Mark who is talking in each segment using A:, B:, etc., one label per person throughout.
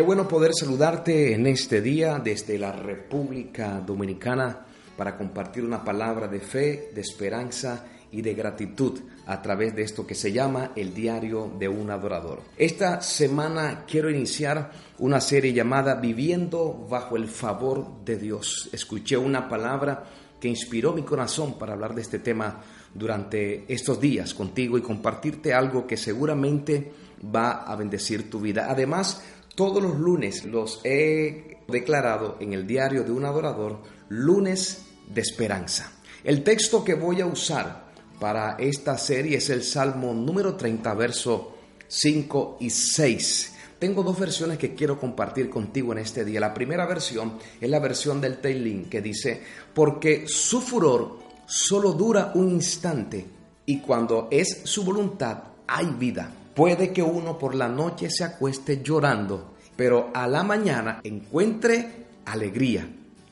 A: Qué bueno poder saludarte en este día desde la República Dominicana para compartir una palabra de fe, de esperanza y de gratitud a través de esto que se llama el diario de un adorador. Esta semana quiero iniciar una serie llamada Viviendo bajo el favor de Dios. Escuché una palabra que inspiró mi corazón para hablar de este tema durante estos días contigo y compartirte algo que seguramente va a bendecir tu vida. Además, todos los lunes los he declarado en el diario de un adorador lunes de esperanza. El texto que voy a usar para esta serie es el Salmo número 30, verso 5 y 6. Tengo dos versiones que quiero compartir contigo en este día. La primera versión es la versión del Teilín que dice, porque su furor solo dura un instante y cuando es su voluntad hay vida. Puede que uno por la noche se acueste llorando, pero a la mañana encuentre alegría.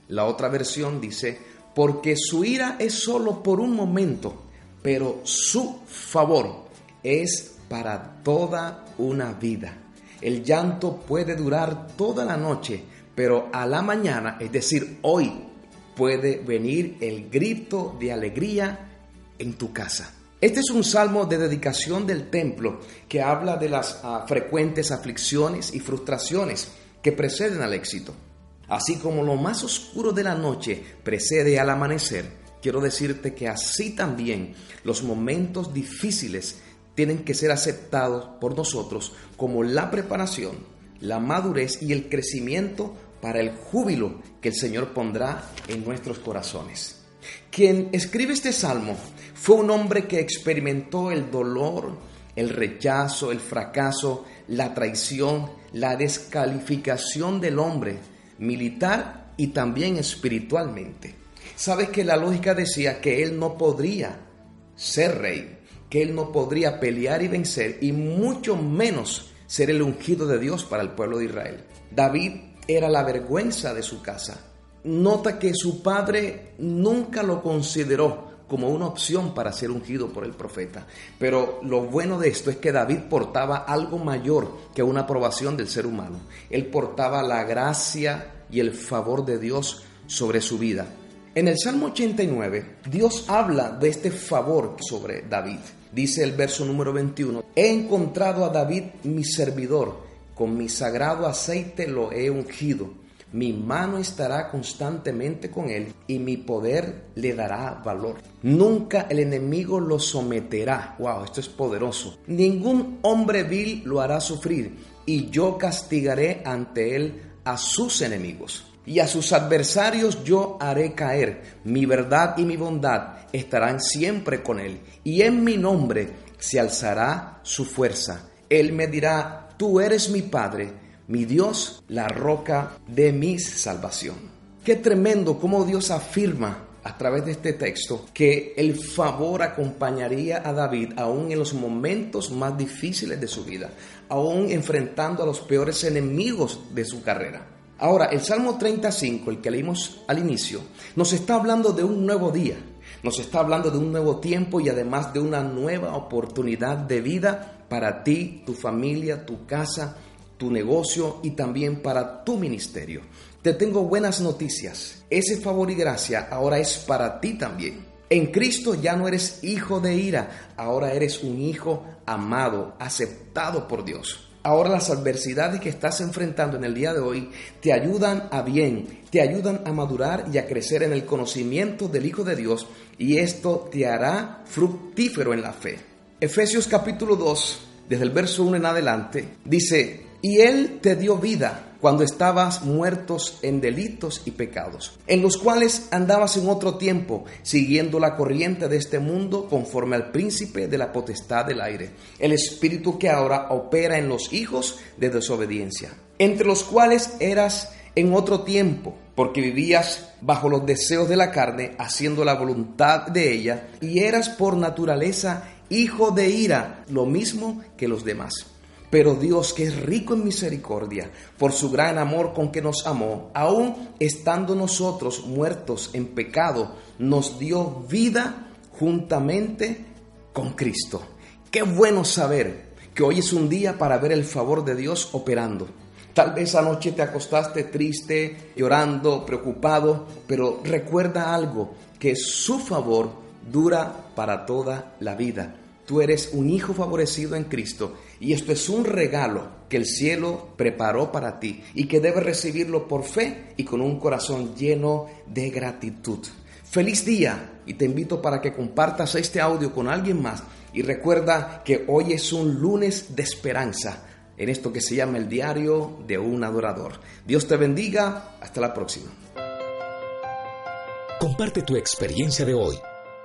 A: La otra versión dice, porque su ira es solo por un momento pero su favor es para toda una vida. El llanto puede durar toda la noche, pero a la mañana, es decir, hoy, puede venir el grito de alegría en tu casa. Este es un salmo de dedicación del templo que habla de las ah, frecuentes aflicciones y frustraciones que preceden al éxito. Así como lo más oscuro de la noche precede al amanecer, quiero decirte que así también los momentos difíciles tienen que ser aceptados por nosotros como la preparación, la madurez y el crecimiento para el júbilo que el Señor pondrá en nuestros corazones. Quien escribe este salmo fue un hombre que experimentó el dolor, el rechazo, el fracaso, la traición, la descalificación del hombre militar y también espiritualmente. Sabes que la lógica decía que él no podría ser rey, que él no podría pelear y vencer y mucho menos ser el ungido de Dios para el pueblo de Israel. David era la vergüenza de su casa. Nota que su padre nunca lo consideró como una opción para ser ungido por el profeta. Pero lo bueno de esto es que David portaba algo mayor que una aprobación del ser humano. Él portaba la gracia y el favor de Dios sobre su vida. En el Salmo 89, Dios habla de este favor sobre David. Dice el verso número 21, he encontrado a David mi servidor, con mi sagrado aceite lo he ungido. Mi mano estará constantemente con él y mi poder le dará valor. Nunca el enemigo lo someterá. Wow, esto es poderoso. Ningún hombre vil lo hará sufrir y yo castigaré ante él a sus enemigos y a sus adversarios yo haré caer. Mi verdad y mi bondad estarán siempre con él, y en mi nombre se alzará su fuerza. Él me dirá, tú eres mi Padre, mi Dios, la roca de mi salvación. Qué tremendo cómo Dios afirma a través de este texto que el favor acompañaría a David aún en los momentos más difíciles de su vida, aún enfrentando a los peores enemigos de su carrera. Ahora, el Salmo 35, el que leímos al inicio, nos está hablando de un nuevo día, nos está hablando de un nuevo tiempo y además de una nueva oportunidad de vida para ti, tu familia, tu casa, tu negocio y también para tu ministerio. Te tengo buenas noticias. Ese favor y gracia ahora es para ti también. En Cristo ya no eres hijo de ira, ahora eres un hijo amado, aceptado por Dios. Ahora las adversidades que estás enfrentando en el día de hoy te ayudan a bien, te ayudan a madurar y a crecer en el conocimiento del Hijo de Dios y esto te hará fructífero en la fe. Efesios capítulo 2, desde el verso 1 en adelante, dice, y Él te dio vida cuando estabas muertos en delitos y pecados, en los cuales andabas en otro tiempo, siguiendo la corriente de este mundo conforme al príncipe de la potestad del aire, el espíritu que ahora opera en los hijos de desobediencia, entre los cuales eras en otro tiempo, porque vivías bajo los deseos de la carne, haciendo la voluntad de ella, y eras por naturaleza hijo de ira, lo mismo que los demás. Pero Dios, que es rico en misericordia, por su gran amor con que nos amó, aun estando nosotros muertos en pecado, nos dio vida juntamente con Cristo. Qué bueno saber que hoy es un día para ver el favor de Dios operando. Tal vez anoche te acostaste triste, llorando, preocupado, pero recuerda algo, que su favor dura para toda la vida. Tú eres un hijo favorecido en Cristo y esto es un regalo que el cielo preparó para ti y que debes recibirlo por fe y con un corazón lleno de gratitud. Feliz día y te invito para que compartas este audio con alguien más y recuerda que hoy es un lunes de esperanza en esto que se llama el diario de un adorador. Dios te bendiga, hasta la próxima.
B: Comparte tu experiencia de hoy.